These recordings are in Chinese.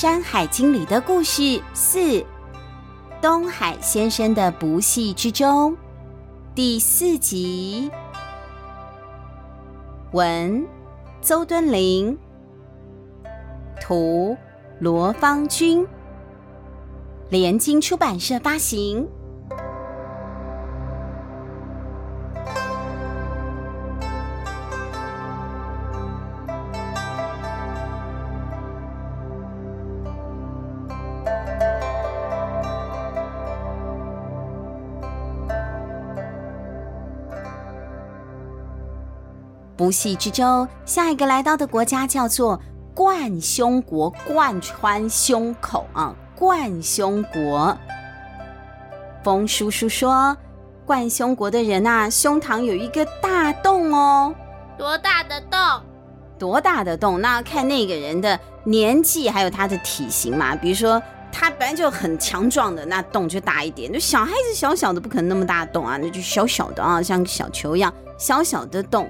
山海经》里的故事四：东海先生的不系之中第四集。文：邹敦林，图：罗方君，联经出版社发行。不系之舟，下一个来到的国家叫做冠胸国，贯穿胸口啊，冠胸国。风叔叔说，冠胸国的人啊，胸膛有一个大洞哦。多大的洞？多大的洞？那看那个人的年纪，还有他的体型嘛。比如说，他本来就很强壮的，那洞就大一点；就小孩子小小的，不可能那么大洞啊，那就小小的啊，像小球一样小小的洞。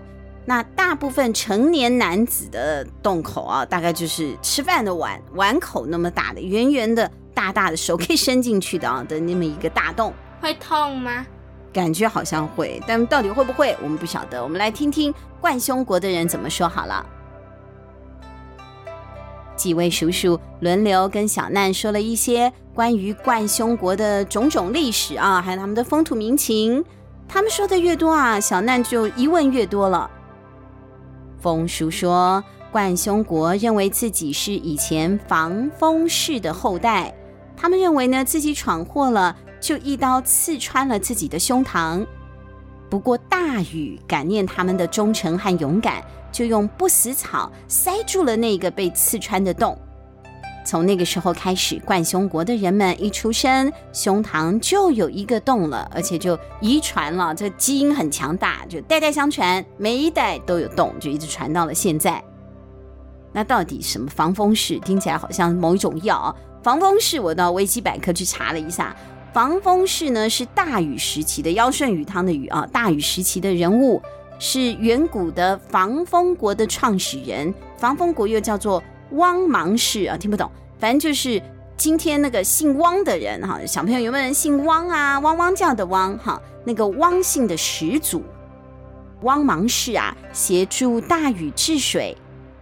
那大部分成年男子的洞口啊，大概就是吃饭的碗碗口那么大的，圆圆的、大大的，手可以伸进去的啊的那么一个大洞。会痛吗？感觉好像会，但到底会不会，我们不晓得。我们来听听冠胸国的人怎么说好了。几位叔叔轮流跟小难说了一些关于冠胸国的种种历史啊，还有他们的风土民情。他们说的越多啊，小难就疑问越多了。风叔说，冠胸国认为自己是以前防风氏的后代，他们认为呢，自己闯祸了，就一刀刺穿了自己的胸膛。不过大禹感念他们的忠诚和勇敢，就用不死草塞住了那个被刺穿的洞。从那个时候开始，冠胸国的人们一出生，胸膛就有一个洞了，而且就遗传了，这基因很强大，就代代相传，每一代都有洞，就一直传到了现在。那到底什么防风氏？听起来好像某一种药。防风氏，我到维基百科去查了一下，防风氏呢是大禹时期的尧舜禹汤的禹啊，大禹时期的人物，是远古的防风国的创始人。防风国又叫做。汪芒氏啊，听不懂，反正就是今天那个姓汪的人哈，小朋友有没有人姓汪啊？汪汪叫的汪哈，那个汪姓的始祖汪芒氏啊，协助大禹治水。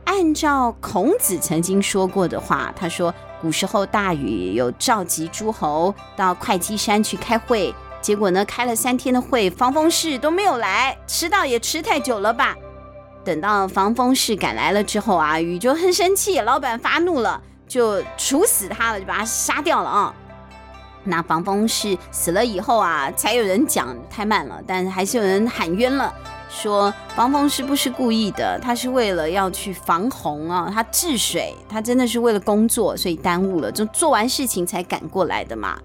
按照孔子曾经说过的话，他说古时候大禹有召集诸侯到会稽山去开会，结果呢开了三天的会，防风氏都没有来，迟到也迟太久了吧。等到防风氏赶来了之后啊，禹就很生气，老板发怒了，就处死他了，就把他杀掉了啊。那防风氏死了以后啊，才有人讲太慢了，但还是有人喊冤了，说防风氏不是故意的，他是为了要去防洪啊，他治水，他真的是为了工作，所以耽误了，就做完事情才赶过来的嘛。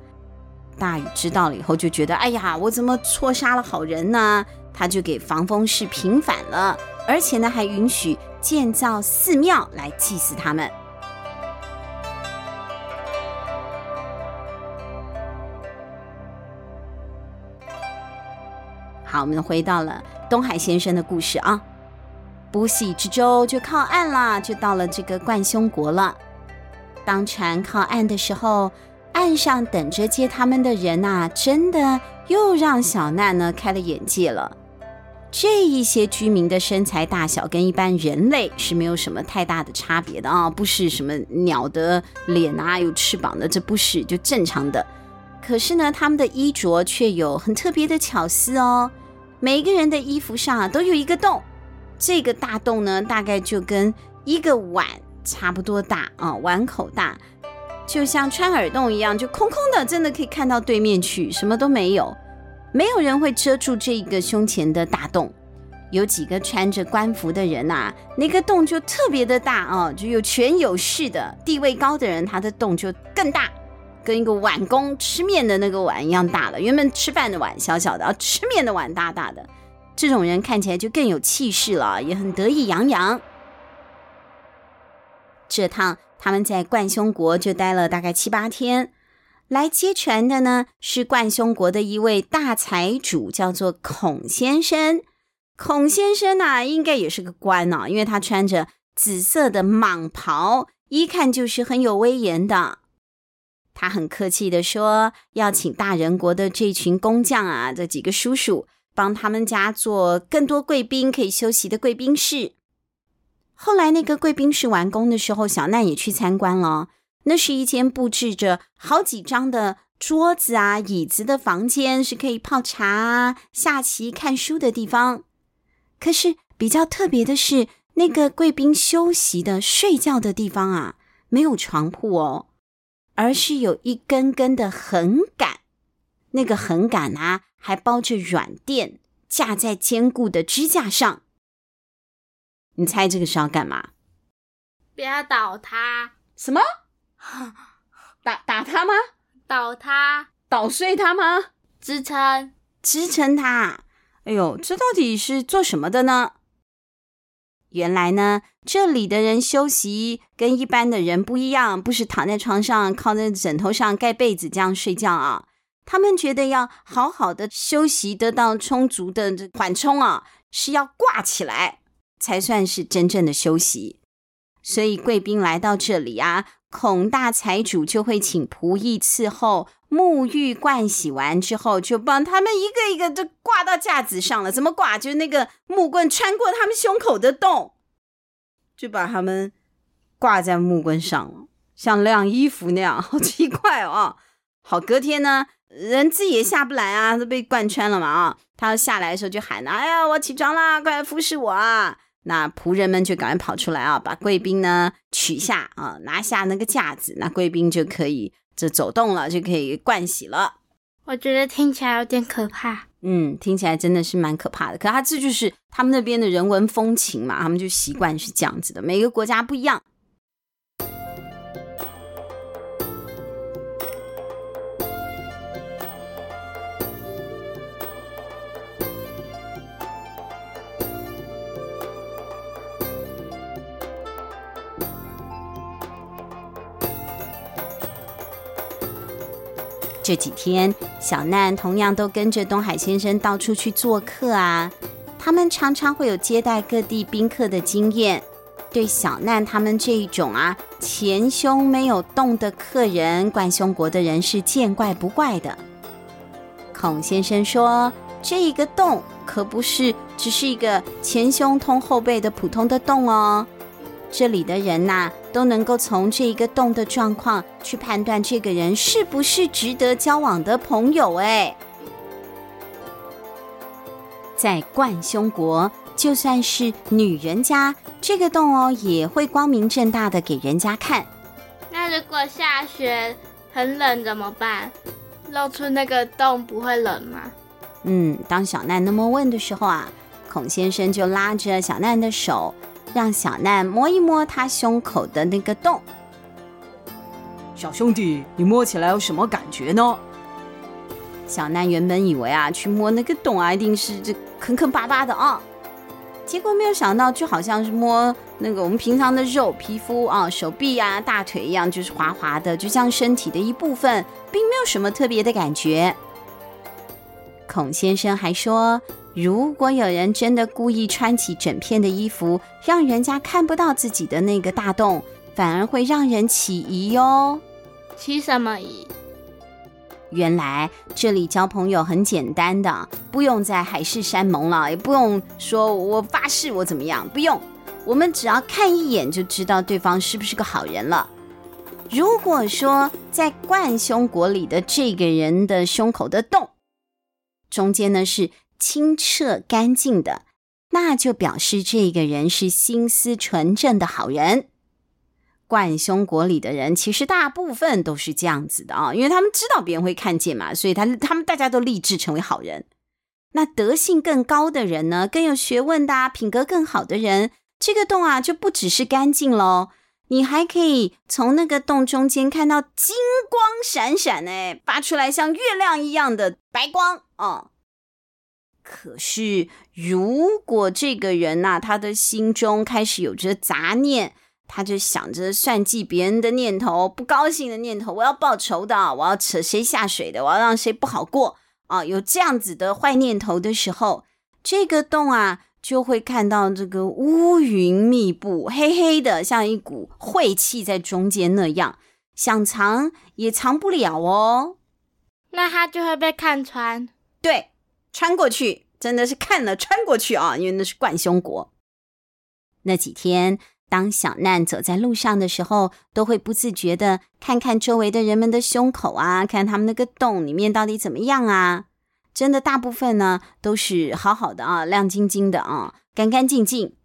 大禹知道了以后就觉得，哎呀，我怎么错杀了好人呢？他就给防风氏平反了。而且呢，还允许建造寺庙来祭祀他们。好，我们回到了东海先生的故事啊。不喜之舟就靠岸了，就到了这个冠胸国了。当船靠岸的时候，岸上等着接他们的人呐，真的又让小难呢开了眼界了。这一些居民的身材大小跟一般人类是没有什么太大的差别的啊，不是什么鸟的脸啊，有翅膀的，这不是就正常的。可是呢，他们的衣着却有很特别的巧思哦。每一个人的衣服上啊都有一个洞，这个大洞呢大概就跟一个碗差不多大啊，碗口大，就像穿耳洞一样，就空空的，真的可以看到对面去，什么都没有。没有人会遮住这个胸前的大洞，有几个穿着官服的人呐，那个洞就特别的大啊，就有权有势的地位高的人，他的洞就更大，跟一个碗公吃面的那个碗一样大了。原本吃饭的碗小小的，啊，吃面的碗大大的，这种人看起来就更有气势了，也很得意洋洋。这趟他们在冠胸国就待了大概七八天。来接船的呢，是冠胸国的一位大财主，叫做孔先生。孔先生呢、啊，应该也是个官哦，因为他穿着紫色的蟒袍，一看就是很有威严的。他很客气的说，要请大人国的这群工匠啊，这几个叔叔帮他们家做更多贵宾可以休息的贵宾室。后来那个贵宾室完工的时候，小奈也去参观了。那是一间布置着好几张的桌子啊、椅子的房间，是可以泡茶、啊下棋、看书的地方。可是比较特别的是，那个贵宾休息的、睡觉的地方啊，没有床铺哦，而是有一根根的横杆。那个横杆啊，还包着软垫，架在坚固的支架上。你猜这个是要干嘛？不要倒塌。什么？打打他吗？倒塌？捣碎他吗？支撑？支撑他？哎呦，这到底是做什么的呢？原来呢，这里的人休息跟一般的人不一样，不是躺在床上靠在枕头上盖被子这样睡觉啊。他们觉得要好好的休息，得到充足的缓冲啊，是要挂起来才算是真正的休息。所以贵宾来到这里啊，孔大财主就会请仆役伺候，沐浴盥洗完之后，就帮他们一个一个就挂到架子上了。怎么挂？就那个木棍穿过他们胸口的洞，就把他们挂在木棍上了，像晾衣服那样，好奇怪哦。好，隔天呢，人自己也下不来啊，都被贯穿了嘛啊。他要下来的时候就喊：“哎呀，我起床啦，快来服侍我啊！”那仆人们就赶快跑出来啊，把贵宾呢取下啊，拿下那个架子，那贵宾就可以这走动了，就可以盥洗了。我觉得听起来有点可怕。嗯，听起来真的是蛮可怕的。可他这就是他们那边的人文风情嘛，他们就习惯是这样子的，每个国家不一样。这几天，小难同样都跟着东海先生到处去做客啊。他们常常会有接待各地宾客的经验，对小难他们这一种啊前胸没有洞的客人，冠胸国的人是见怪不怪的。孔先生说：“这一个洞可不是只是一个前胸通后背的普通的洞哦。”这里的人呐、都能够从这一个洞的状况去判断这个人是不是值得交往的朋友。哎，在冠胸国，就算是女人家，这个洞哦，也会光明正大的给人家看。那如果下雪很冷怎么办？露出那个洞不会冷吗？嗯，当小奈那么问的时候啊，孔先生就拉着小奈的手。让小奈摸一摸他胸口的那个洞。小兄弟，你摸起来有什么感觉呢？小奈原本以为啊，去摸那个洞啊，一定是这坑坑巴巴的啊，结果没有想到，就好像是摸那个我们平常的肉皮肤啊，手臂啊、大腿一样，就是滑滑的，就像身体的一部分，并没有什么特别的感觉。孔先生还说。如果有人真的故意穿起整片的衣服，让人家看不到自己的那个大洞，反而会让人起疑哟。起什么疑？原来这里交朋友很简单的，不用再海誓山盟了，也不用说我发誓我怎么样，不用，我们只要看一眼就知道对方是不是个好人了。如果说在冠胸国里的这个人的胸口的洞中间呢是。清澈干净的，那就表示这个人是心思纯正的好人。冠胸国里的人其实大部分都是这样子的啊，因为他们知道别人会看见嘛，所以他他们大家都立志成为好人。那德性更高的人呢，更有学问的啊，品格更好的人，这个洞啊就不只是干净喽，你还可以从那个洞中间看到金光闪闪，哎，发出来像月亮一样的白光哦。可是，如果这个人呐、啊，他的心中开始有着杂念，他就想着算计别人的念头，不高兴的念头，我要报仇的，我要扯谁下水的，我要让谁不好过啊！有这样子的坏念头的时候，这个洞啊，就会看到这个乌云密布，黑黑的，像一股晦气在中间那样，想藏也藏不了哦。那他就会被看穿。对，穿过去，真的是看了穿过去啊，因为那是冠凶国。那几天，当小难走在路上的时候，都会不自觉的看看周围的人们的胸口啊，看他们那个洞里面到底怎么样啊。真的，大部分呢都是好好的啊，亮晶晶的啊，干干净净。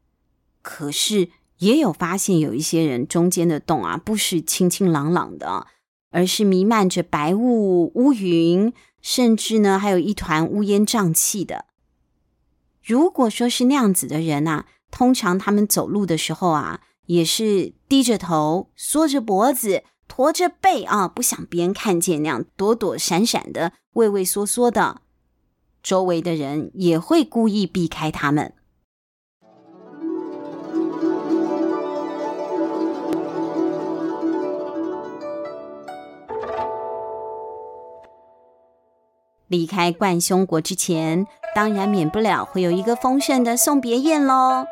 可是也有发现有一些人中间的洞啊，不是清清朗朗的，而是弥漫着白雾、乌云，甚至呢还有一团乌烟瘴气的。如果说是那样子的人啊，通常他们走路的时候啊，也是低着头、缩着脖子、驼着背啊，不想别人看见那样躲躲闪闪的、畏畏缩缩的。周围的人也会故意避开他们。离开冠凶国之前，当然免不了会有一个丰盛的送别宴喽。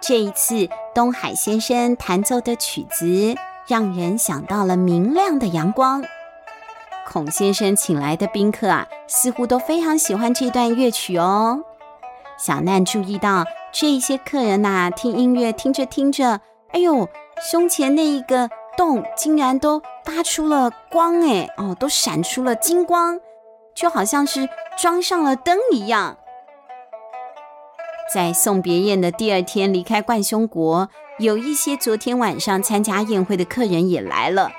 这一次，东海先生弹奏的曲子，让人想到了明亮的阳光。孔先生请来的宾客啊，似乎都非常喜欢这段乐曲哦。小难注意到这些客人呐、听音乐听着听着，哎呦，胸前那一个洞竟然都发出了光哎，哦，都闪出了金光，就好像是装上了灯一样。在送别宴的第二天离开冠胸国，有一些昨天晚上参加宴会的客人也来了。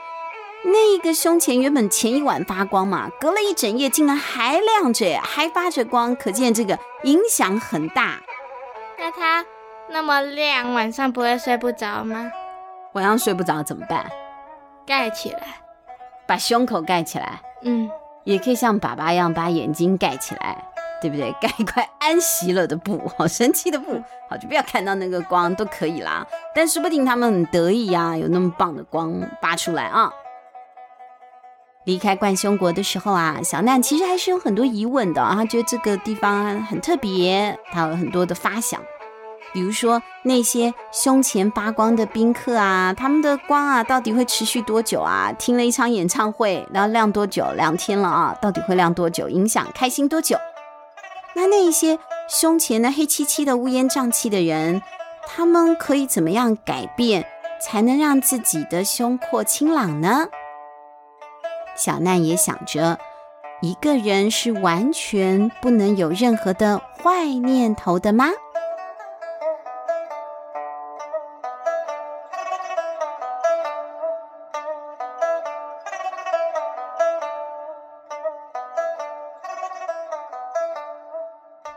那个胸前原本前一晚发光嘛，隔了一整夜竟然还亮着，还发着光，可见这个影响很大。那它那么亮，晚上不会睡不着吗？晚上睡不着怎么办？盖起来，把胸口盖起来。嗯，也可以像爸爸一样把眼睛盖起来，对不对？盖一块安息了的布，好神奇的布，好就不要看到那个光都可以啦。但说不定他们很得意呀、啊，有那么棒的光发出来啊。离开冠胸国的时候啊，小难其实还是有很多疑问的啊。他觉得这个地方很特别，他有很多的发想。比如说那些胸前发光的宾客啊，他们的光啊，到底会持续多久啊？听了一场演唱会，然后亮多久？两天了啊，到底会亮多久？影响开心多久？那那一些胸前的黑漆漆的乌烟瘴气的人，他们可以怎么样改变，才能让自己的胸廓清朗呢？小难也想着，一个人是完全不能有任何的坏念头的吗？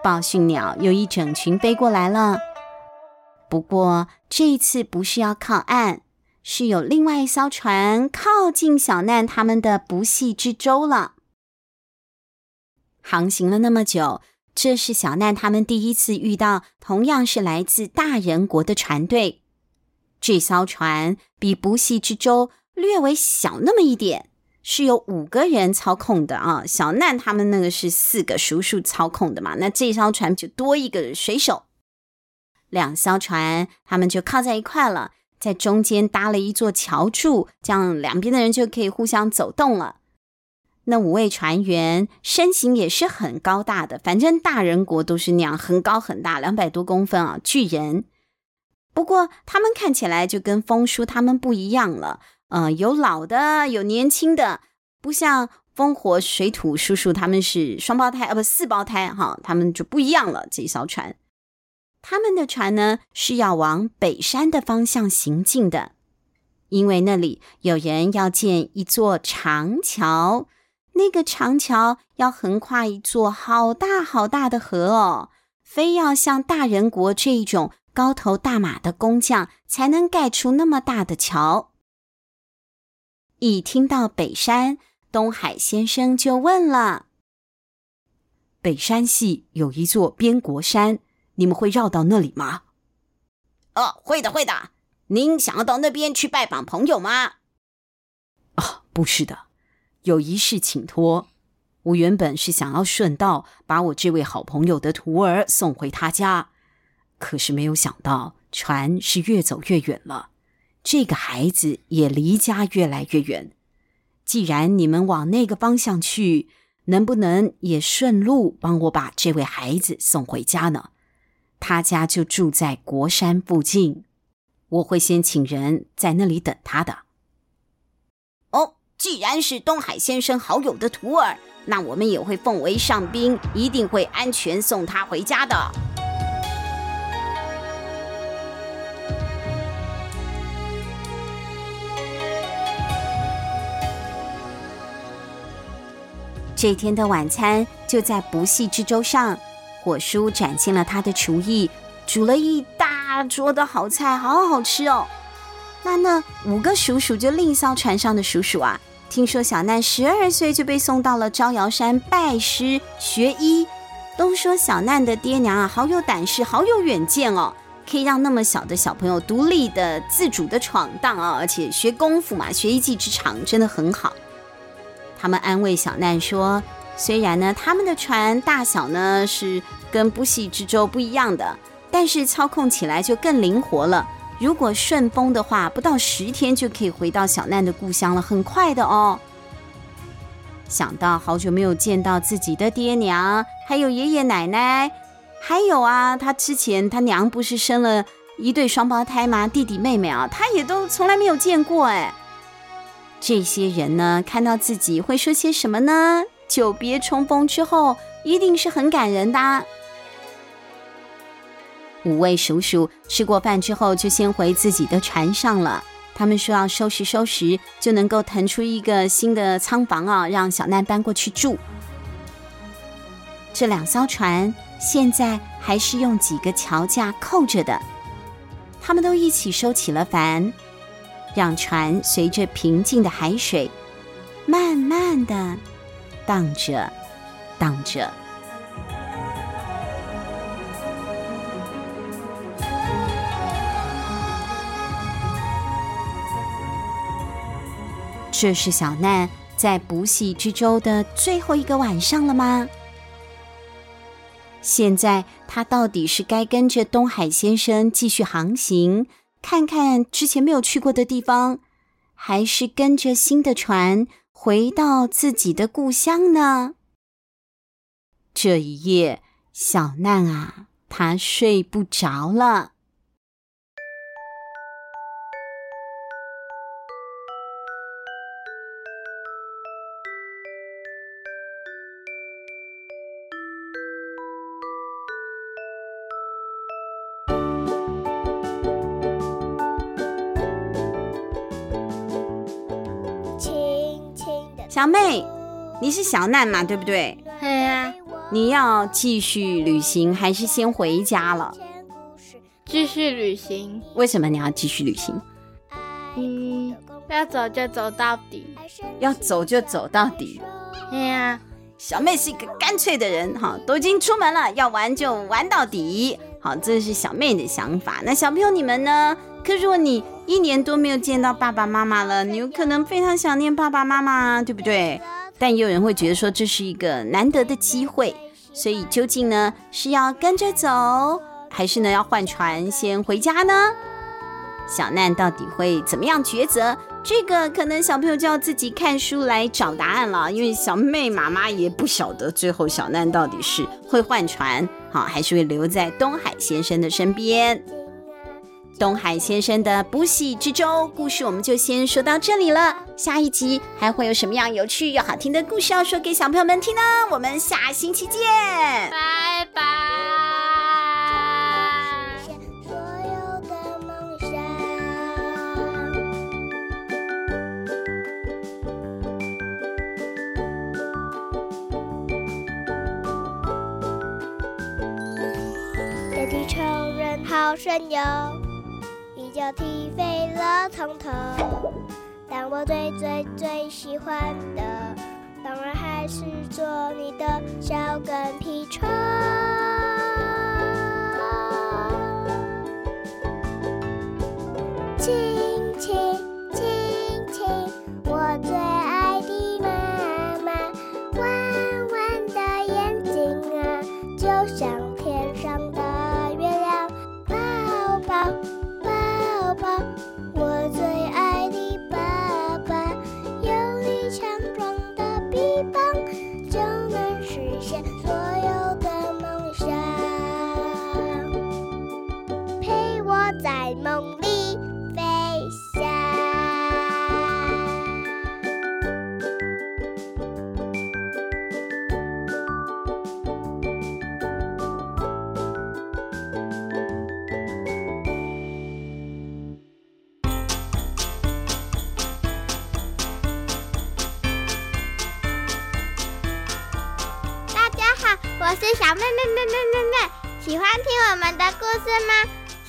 报讯鸟有一整群飞过来了，不过这一次不是要靠岸。是有另外一艘船靠近小难他们的不系之舟了。航行了那么久，这是小难他们第一次遇到同样是来自大人国的船队。这艘船比不系之舟略微小那么一点，是有五个人操控的啊。小难他们那个是四个叔叔操控的嘛，那这艘船就多一个水手。两艘船他们就靠在一块了。在中间搭了一座桥柱，这样两边的人就可以互相走动了。那五位船员身形也是很高大的，反正大人国都是那样，很高很大，两百多公分啊，巨人。不过他们看起来就跟风叔他们不一样了，呃，有老的，有年轻的，不像风火水土叔叔他们是双胞胎，呃，不，四胞胎哈，他们就不一样了。这一艘船。他们的船呢，是要往北山的方向行进的，因为那里有人要建一座长桥，那个长桥要横跨一座好大好大的河哦，非要像大人国这一种高头大马的工匠才能盖出那么大的桥。一听到北山，东海先生就问了：“北山系有一座边国山。”你们会绕到那里吗？哦，会的，会的。您想要到那边去拜访朋友吗？哦，不是的，有一事请托。我原本是想要顺道把我这位好朋友的徒儿送回他家，可是没有想到，船是越走越远了，这个孩子也离家越来越远。既然你们往那个方向去，能不能也顺路帮我把这位孩子送回家呢？他家就住在国山附近，我会先请人在那里等他的。哦，既然是东海先生好友的徒儿，那我们也会奉为上宾，一定会安全送他回家的。这天的晚餐就在不系之舟上，火叔展现了他的厨艺，煮了一大桌的好菜，好好吃哦。那那五个叔叔就另一艘船上的叔叔啊，听说小难十二岁就被送到了招摇山拜师学医，都说小难的爹娘啊，好有胆识，好有远见哦，可以让那么小的小朋友独立的、自主的闯荡啊，而且学功夫嘛，学一技之长真的很好。他们安慰小难说：“虽然呢，他们的船大小呢是跟不系之舟不一样的，但是操控起来就更灵活了。如果顺风的话，不到十天就可以回到小难的故乡了，很快的哦。”想到好久没有见到自己的爹娘，还有爷爷奶奶，还有啊，他之前他娘不是生了一对双胞胎吗？弟弟妹妹啊，他也都从来没有见过哎。这些人呢，看到自己会说些什么呢？久别重逢之后，一定是很感人的。五位叔叔吃过饭之后，就先回自己的船上了。他们说要收拾收拾，就能够腾出一个新的舱房啊，让小奈搬过去住。这两艘船现在还是用几个桥架扣着的，他们都一起收起了帆。让船随着平静的海水，慢慢的荡着，荡着。这是小难在不系之舟的最后一个晚上了吗？现在他到底是该跟着东海先生继续航行，看看之前没有去过的地方，还是跟着新的船回到自己的故乡呢？这一夜，小难啊，他睡不着了。小妹，你是小难嘛？对不对？对呀。你要继续旅行，还是先回家了？继续旅行。为什么你要继续旅行？嗯，要走就走到底。要走就走到底。对呀。小妹是一个干脆的人，哈，都已经出门了，要玩就玩到底。好，这是小妹的想法。那小朋友你们呢？可如果你一年多没有见到爸爸妈妈了，你有可能非常想念爸爸妈妈，对不对？但也有人会觉得说，这是一个难得的机会，所以究竟呢是要跟着走，还是呢要换船先回家呢？小难到底会怎么样抉择？这个可能小朋友就要自己看书来找答案了，因为小妹妈妈也不晓得最后小难到底是会换船，好，还是会留在东海先生的身边。东海先生的不喜之舟故事，我们就先说到这里了。下一集还会有什么样有趣又好听的故事要说给小朋友们听呢？我们下星期见，拜拜。有地成人好神游。脚踢飞了从头，但我最最最喜欢的，当然还是做你的小跟屁虫。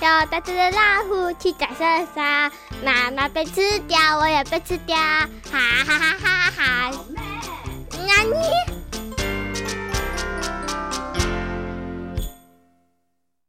叫大只的老虎去打圣山，妈妈被吃掉，我也被吃掉，哈哈哈哈哈哈！那你。